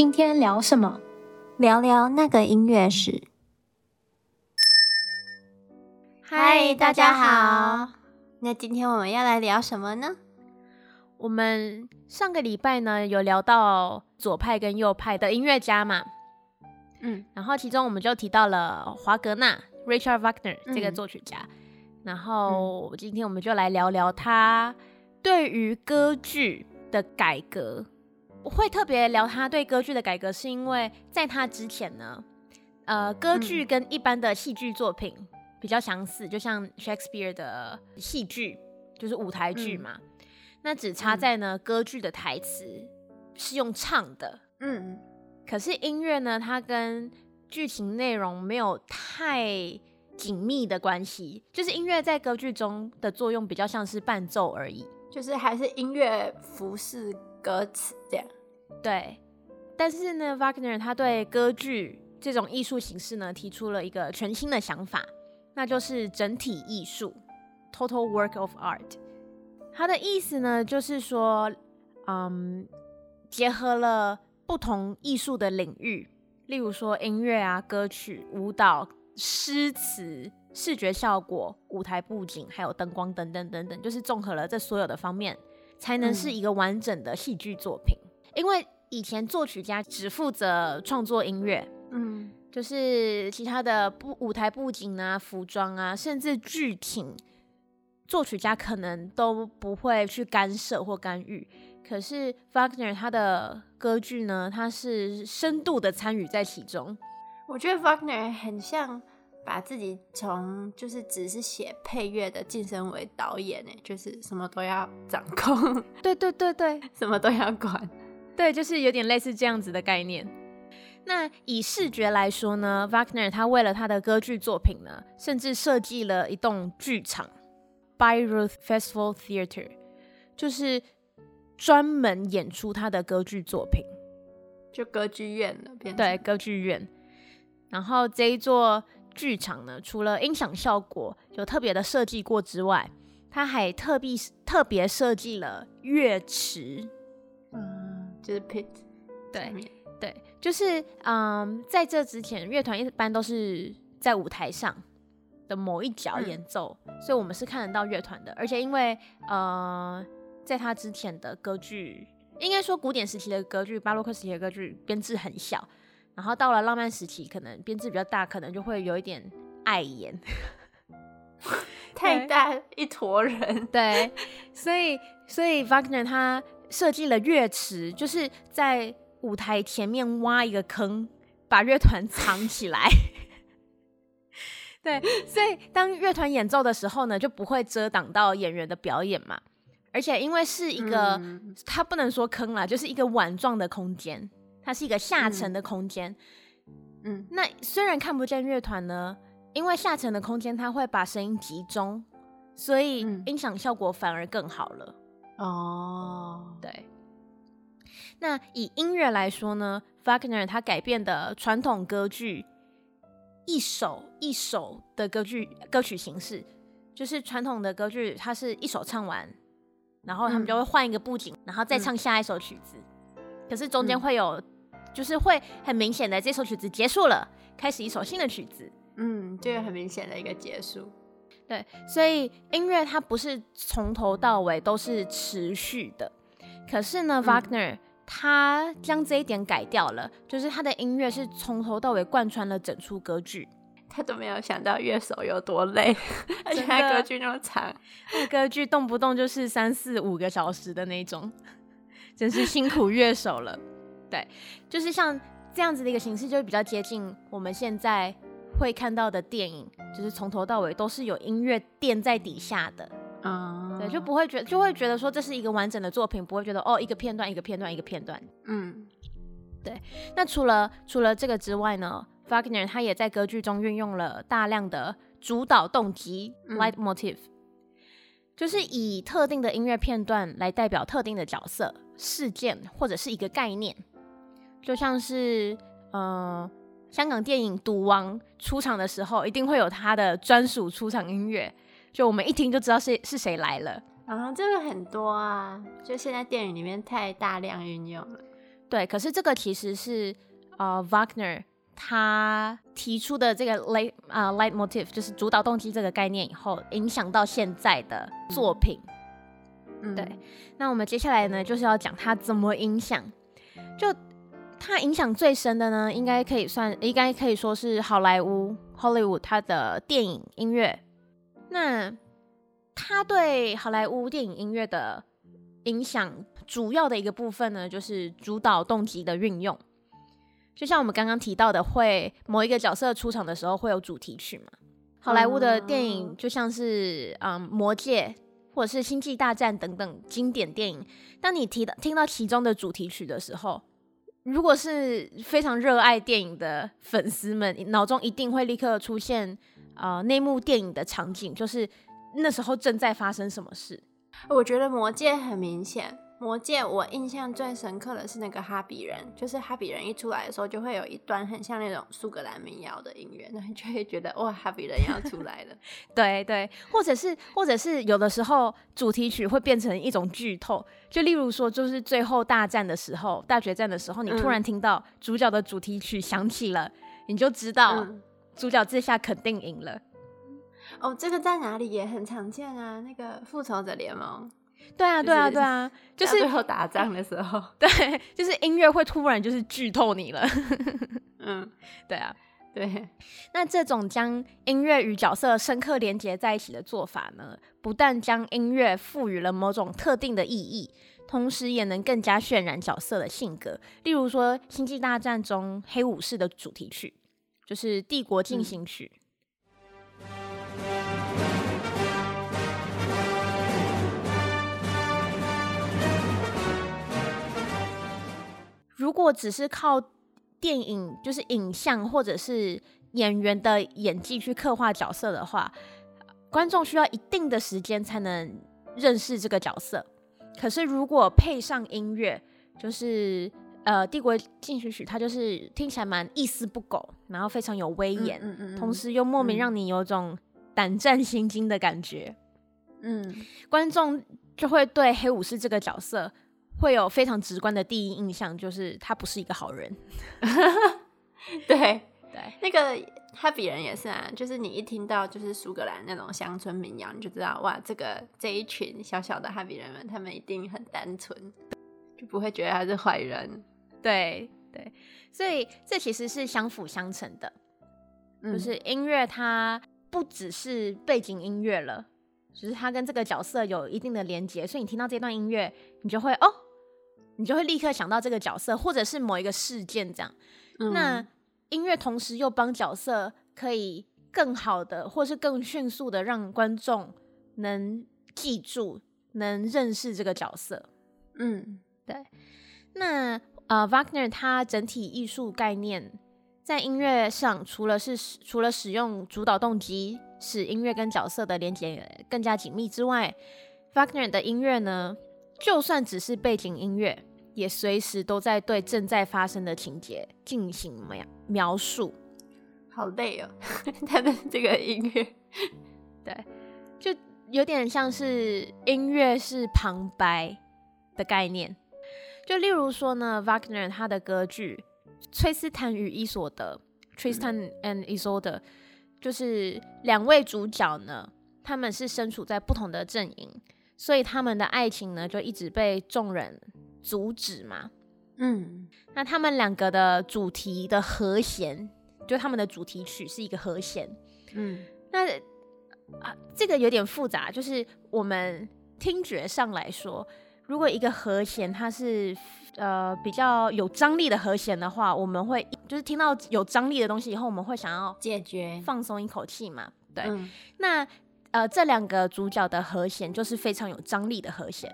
今天聊什么？聊聊那个音乐史。嗨，大家好。那今天我们要来聊什么呢？我们上个礼拜呢有聊到左派跟右派的音乐家嘛，嗯，然后其中我们就提到了华格纳 Richard Wagner 这个作曲家，嗯、然后今天我们就来聊聊他对于歌剧的改革。我会特别聊他对歌剧的改革，是因为在他之前呢，呃，歌剧跟一般的戏剧作品比较相似，就像 Shakespeare 的戏剧就是舞台剧嘛。嗯那只差在呢，嗯、歌剧的台词是用唱的，嗯，可是音乐呢，它跟剧情内容没有太紧密的关系，就是音乐在歌剧中的作用比较像是伴奏而已，就是还是音乐服饰歌词这样。对，但是呢，Wagner 他对歌剧这种艺术形式呢，提出了一个全新的想法，那就是整体艺术 （Total Work of Art）。他的意思呢，就是说，嗯，结合了不同艺术的领域，例如说音乐啊、歌曲、舞蹈、诗词、视觉效果、舞台布景，还有灯光等等等等，就是综合了这所有的方面，才能是一个完整的戏剧作品。嗯。因为以前作曲家只负责创作音乐，嗯，就是其他的布舞台布景啊、服装啊，甚至剧情。作曲家可能都不会去干涉或干预，可是 Wagner 他的歌剧呢，他是深度的参与在其中。我觉得 Wagner 很像把自己从就是只是写配乐的晋升为导演，呢，就是什么都要掌控。对对对对，什么都要管。对，就是有点类似这样子的概念。那以视觉来说呢，Wagner 他为了他的歌剧作品呢，甚至设计了一栋剧场。Bayreuth Festival Theatre 就是专门演出他的歌剧作品，就歌剧院了。对，歌剧院。然后这一座剧场呢，除了音响效果有特别的设计过之外，他还特别特别设计了乐池。嗯，就是 pit。对对，就是嗯，在这之前，乐团一般都是在舞台上。的某一角演奏，嗯、所以我们是看得到乐团的。而且因为呃，在他之前的歌剧，应该说古典时期的歌剧、巴洛克时期的歌剧编制很小，然后到了浪漫时期，可能编制比较大，可能就会有一点碍眼，太大一坨人。对，所以所以 Wagner 他设计了乐池，就是在舞台前面挖一个坑，把乐团藏起来。对，所以当乐团演奏的时候呢，就不会遮挡到演员的表演嘛。而且因为是一个，嗯、它不能说坑啦，就是一个碗状的空间，它是一个下沉的空间。嗯，那虽然看不见乐团呢，因为下沉的空间它会把声音集中，所以音响效果反而更好了。哦，对。那以音乐来说呢，Wagner 他改变的传统歌剧。一首一首的歌剧歌曲形式，就是传统的歌剧，它是一首唱完，然后他们就会换一个布景，然后再唱下一首曲子。嗯、可是中间会有，就是会很明显的这首曲子结束了，开始一首新的曲子。嗯，就有很明显的一个结束。对，所以音乐它不是从头到尾都是持续的。可是呢，Wagner。他将这一点改掉了，就是他的音乐是从头到尾贯穿了整出歌剧。他都没有想到乐手有多累，而且他歌剧那么长，那歌剧动不动就是三四五个小时的那种，真是辛苦乐手了。对，就是像这样子的一个形式，就比较接近我们现在会看到的电影，就是从头到尾都是有音乐垫在底下的。啊，对，就不会觉得，就会觉得说这是一个完整的作品，不会觉得哦，一个片段一个片段一个片段。嗯，对。那除了除了这个之外呢，Wagner 他也在歌剧中运用了大量的主导动机 （light motive），、嗯、就是以特定的音乐片段来代表特定的角色、事件或者是一个概念，就像是嗯、呃，香港电影《赌王》出场的时候，一定会有他的专属出场音乐。就我们一听就知道是是谁来了啊，这个很多啊，就现在电影里面太大量运用了。对，可是这个其实是呃，Wagner 他提出的这个 light 啊、uh, leitmotif 就是主导动机这个概念以后，影响到现在的作品。嗯，对。那我们接下来呢，就是要讲他怎么影响。就他影响最深的呢，应该可以算，应该可以说是好莱坞 Hollywood 他的电影音乐。那他对好莱坞电影音乐的影响，主要的一个部分呢，就是主导动机的运用。就像我们刚刚提到的，会某一个角色出场的时候会有主题曲嘛？好莱坞的电影就像是嗯《魔戒》或者是《星际大战》等等经典电影，当你提到听到其中的主题曲的时候，如果是非常热爱电影的粉丝们，脑中一定会立刻出现呃那幕电影的场景，就是那时候正在发生什么事。我觉得《魔戒》很明显。魔戒，我印象最深刻的是那个哈比人，就是哈比人一出来的时候，就会有一段很像那种苏格兰民谣的音乐，那你就会觉得哇，哈比人要出来了。对对，或者是或者是有的时候主题曲会变成一种剧透，就例如说，就是最后大战的时候，大决战的时候，你突然听到主角的主题曲响起了，嗯、你就知道主角这下肯定赢了。哦，这个在哪里也很常见啊，那个复仇者联盟。对啊，对啊，对啊，就是最后打仗的时候，对，就是音乐会突然就是剧透你了。嗯，对啊，对。那这种将音乐与角色深刻连接在一起的做法呢，不但将音乐赋予了某种特定的意义，同时也能更加渲染角色的性格。例如说，《星际大战》中黑武士的主题曲就是《帝国进行曲》。如果只是靠电影，就是影像或者是演员的演技去刻画角色的话，观众需要一定的时间才能认识这个角色。可是如果配上音乐，就是呃《帝国进行曲》，它就是听起来蛮一丝不苟，然后非常有威严，嗯嗯嗯，同时又莫名让你有种胆战心惊的感觉。嗯，观众就会对黑武士这个角色。会有非常直观的第一印象，就是他不是一个好人。对对，那个哈比人也是啊，就是你一听到就是苏格兰那种乡村民谣，你就知道哇，这个这一群小小的哈比人们，他们一定很单纯，就不会觉得他是坏人。对对，所以这其实是相辅相成的，嗯、就是音乐它不只是背景音乐了，只、就是它跟这个角色有一定的连接，所以你听到这段音乐，你就会哦。你就会立刻想到这个角色，或者是某一个事件这样。嗯、那音乐同时又帮角色可以更好的，或是更迅速的让观众能记住、能认识这个角色。嗯，对。那呃，Wagner 他整体艺术概念在音乐上，除了是除了使用主导动机，使音乐跟角色的连接更加紧密之外，Wagner 的音乐呢，就算只是背景音乐。也随时都在对正在发生的情节进行描描述，好累哦。他的这个音乐，对，就有点像是音乐是旁白的概念。就例如说呢，Wagner 他的歌剧《崔斯坦与伊索德》（Tristan and Isolde） 就是两位主角呢，他们是身处在不同的阵营，所以他们的爱情呢，就一直被众人。阻止嘛，嗯，那他们两个的主题的和弦，就他们的主题曲是一个和弦，嗯，那啊，这个有点复杂，就是我们听觉上来说，如果一个和弦它是呃比较有张力的和弦的话，我们会就是听到有张力的东西以后，我们会想要解决，放松一口气嘛，对，嗯、那呃这两个主角的和弦就是非常有张力的和弦。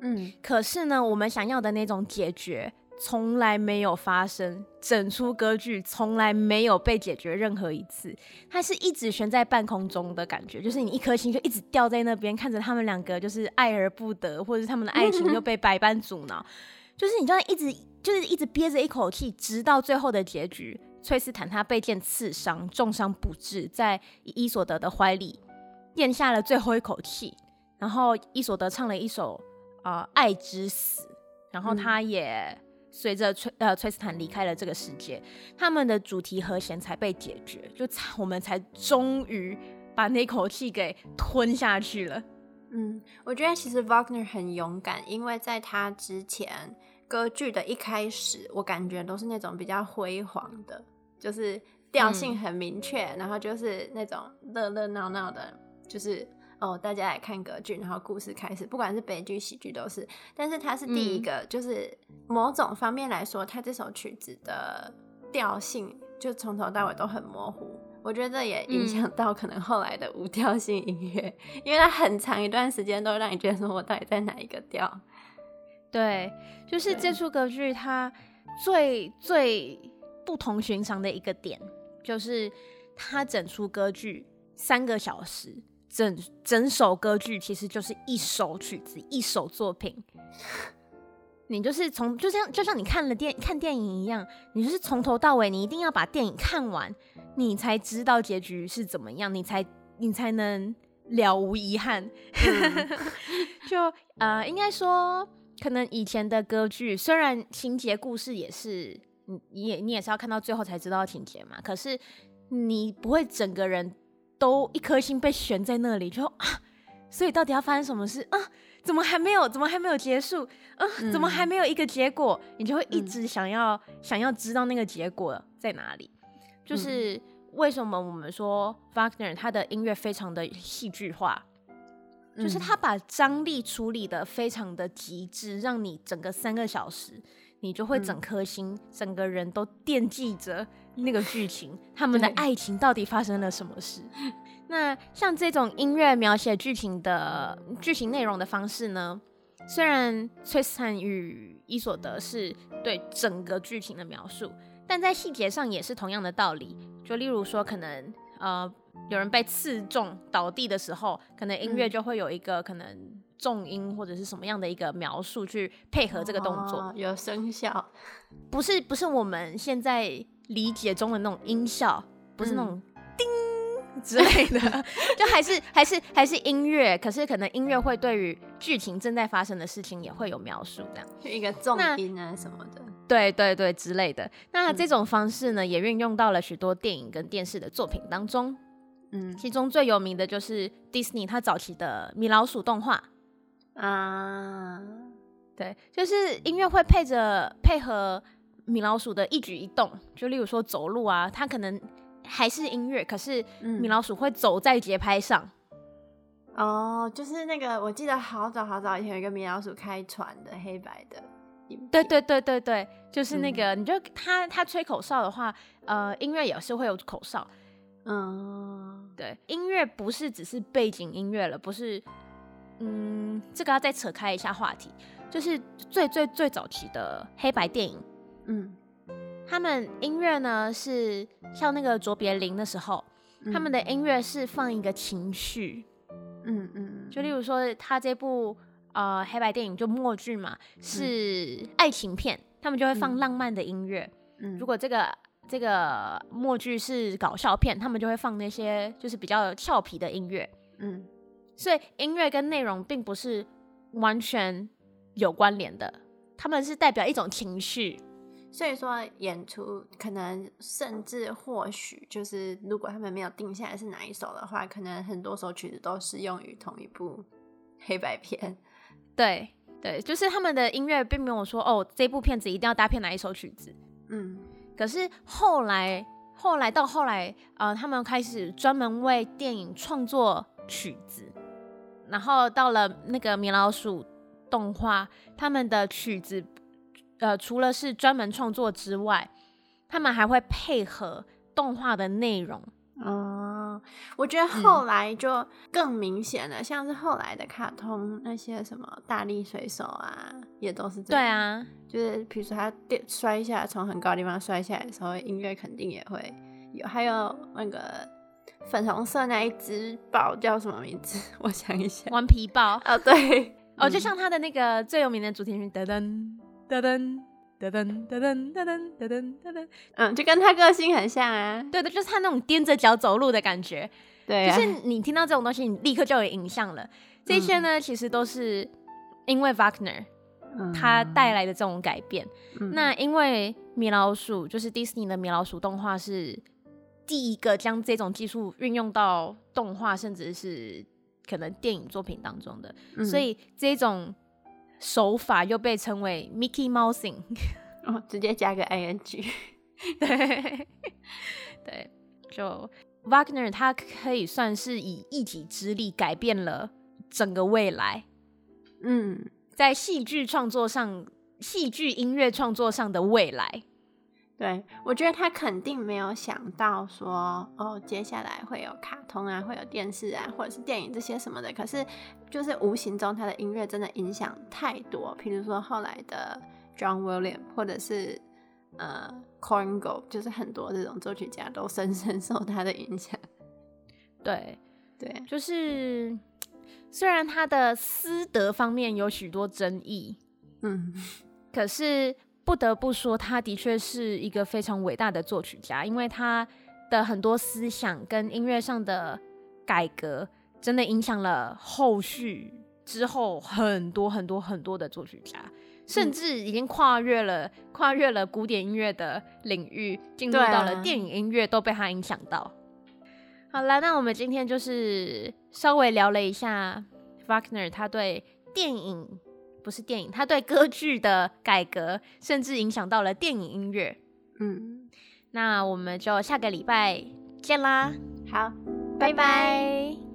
嗯，可是呢，我们想要的那种解决从来没有发生，整出歌剧从来没有被解决任何一次，它是一直悬在半空中的感觉，就是你一颗心就一直吊在那边，看着他们两个就是爱而不得，或者是他们的爱情就被百般阻挠，就是你这样一直就是一直憋着一口气，直到最后的结局，崔斯坦他被剑刺伤，重伤不治，在伊索德的怀里咽下了最后一口气，然后伊索德唱了一首。呃，爱之死，然后他也随着崔呃崔斯坦离开了这个世界，他们的主题和弦才被解决，就我们才终于把那口气给吞下去了。嗯，我觉得其实 Wagner 很勇敢，因为在他之前歌剧的一开始，我感觉都是那种比较辉煌的，就是调性很明确，嗯、然后就是那种热热闹闹的，就是。哦，大家来看歌剧，然后故事开始，不管是悲剧、喜剧都是。但是它是第一个，嗯、就是某种方面来说，它这首曲子的调性就从头到尾都很模糊。我觉得这也影响到可能后来的无调性音乐，嗯、因为它很长一段时间都让你觉得说我到底在哪一个调。对，就是这出歌剧它最最不同寻常的一个点，就是它整出歌剧三个小时。整整首歌剧其实就是一首曲子，一首作品。你就是从就像就像你看了电看电影一样，你就是从头到尾，你一定要把电影看完，你才知道结局是怎么样，你才你才能了无遗憾。嗯、就呃，应该说，可能以前的歌剧虽然情节故事也是，你你也你也是要看到最后才知道情节嘛，可是你不会整个人。都一颗心被悬在那里，就啊，所以到底要发生什么事啊？怎么还没有？怎么还没有结束？啊，怎么还没有一个结果？嗯、你就会一直想要、嗯、想要知道那个结果在哪里。就是为什么我们说 Wagner 他的音乐非常的戏剧化，嗯、就是他把张力处理的非常的极致，让你整个三个小时，你就会整颗心、嗯、整个人都惦记着。那个剧情，他们的爱情到底发生了什么事？那像这种音乐描写剧情的剧情内容的方式呢？虽然崔斯坦与伊索德是对整个剧情的描述，但在细节上也是同样的道理。就例如说，可能呃有人被刺中倒地的时候，可能音乐就会有一个可能重音或者是什么样的一个描述去配合这个动作，哦、有声效，不是不是我们现在。理解中的那种音效，不是那种叮之类的，嗯、就还是还是还是音乐，可是可能音乐会对于剧情正在发生的事情也会有描述，这样。一个重音啊什么的，对对对之类的。那这种方式呢，也运用到了许多电影跟电视的作品当中，嗯，其中最有名的就是迪士尼它早期的米老鼠动画。啊，对，就是音乐会配着配合。米老鼠的一举一动，就例如说走路啊，它可能还是音乐，可是米老鼠会走在节拍上。嗯。哦，就是那个，我记得好早好早以前有一个米老鼠开船的黑白的。对对对对对，就是那个，嗯、你就他他吹口哨的话，呃，音乐也是会有口哨。嗯，对，音乐不是只是背景音乐了，不是。嗯，这个要再扯开一下话题，就是最最最早期的黑白电影。嗯，他们音乐呢是像那个卓别林的时候，嗯、他们的音乐是放一个情绪，嗯嗯，就例如说他这部呃黑白电影就默剧嘛，是爱情片，他们就会放浪漫的音乐。嗯，如果这个这个默剧是搞笑片，他们就会放那些就是比较俏皮的音乐。嗯，所以音乐跟内容并不是完全有关联的，他们是代表一种情绪。所以说，演出可能甚至或许就是，如果他们没有定下来是哪一首的话，可能很多首曲子都适用于同一部 黑白片。对对，就是他们的音乐并没有说哦，这部片子一定要搭配哪一首曲子。嗯，可是后来后来到后来，呃，他们开始专门为电影创作曲子，然后到了那个米老鼠动画，他们的曲子。呃，除了是专门创作之外，他们还会配合动画的内容。嗯，我觉得后来就更明显了，嗯、像是后来的卡通那些什么大力水手啊，也都是这样。对啊，就是比如说他掉摔下来，从很高的地方摔下来的时候，音乐肯定也会有。还有那个粉红色那一只豹叫什么名字？我想一下，顽皮豹。哦，对，哦，就像他的那个最有名的主题曲，噔噔。噔噔噔噔噔噔噔噔噔噔噔，嗯，就跟他个性很像啊。对的，就是他那种踮着脚走路的感觉。对啊，就是你听到这种东西，你立刻就有影像了。这些呢，嗯、其实都是因为 Wagner 他带来的这种改变。嗯、那因为米老鼠就是迪士尼的米老鼠动画是第一个将这种技术运用到动画，甚至是可能电影作品当中的，嗯、所以这种手法又被称为 Mickey Mousing。哦，直接加个 ing。对对，就 Wagner 他可以算是以一己之力改变了整个未来。嗯。在戏剧创作上，戏剧音乐创作上的未来，对，我觉得他肯定没有想到说，哦，接下来会有卡通啊，会有电视啊，或者是电影这些什么的。可是，就是无形中他的音乐真的影响太多。譬如说后来的 John Williams，或者是呃 Korngold，就是很多这种作曲家都深深受他的影响。对，对，就是。虽然他的私德方面有许多争议，嗯，可是不得不说，他的确是一个非常伟大的作曲家，因为他的很多思想跟音乐上的改革，真的影响了后续之后很多很多很多的作曲家，甚至已经跨越了、嗯、跨越了古典音乐的领域，进入到了电影音乐，都被他影响到。好了，那我们今天就是稍微聊了一下 Wagner 他对电影，不是电影，他对歌剧的改革，甚至影响到了电影音乐。嗯，那我们就下个礼拜见啦。好，拜拜。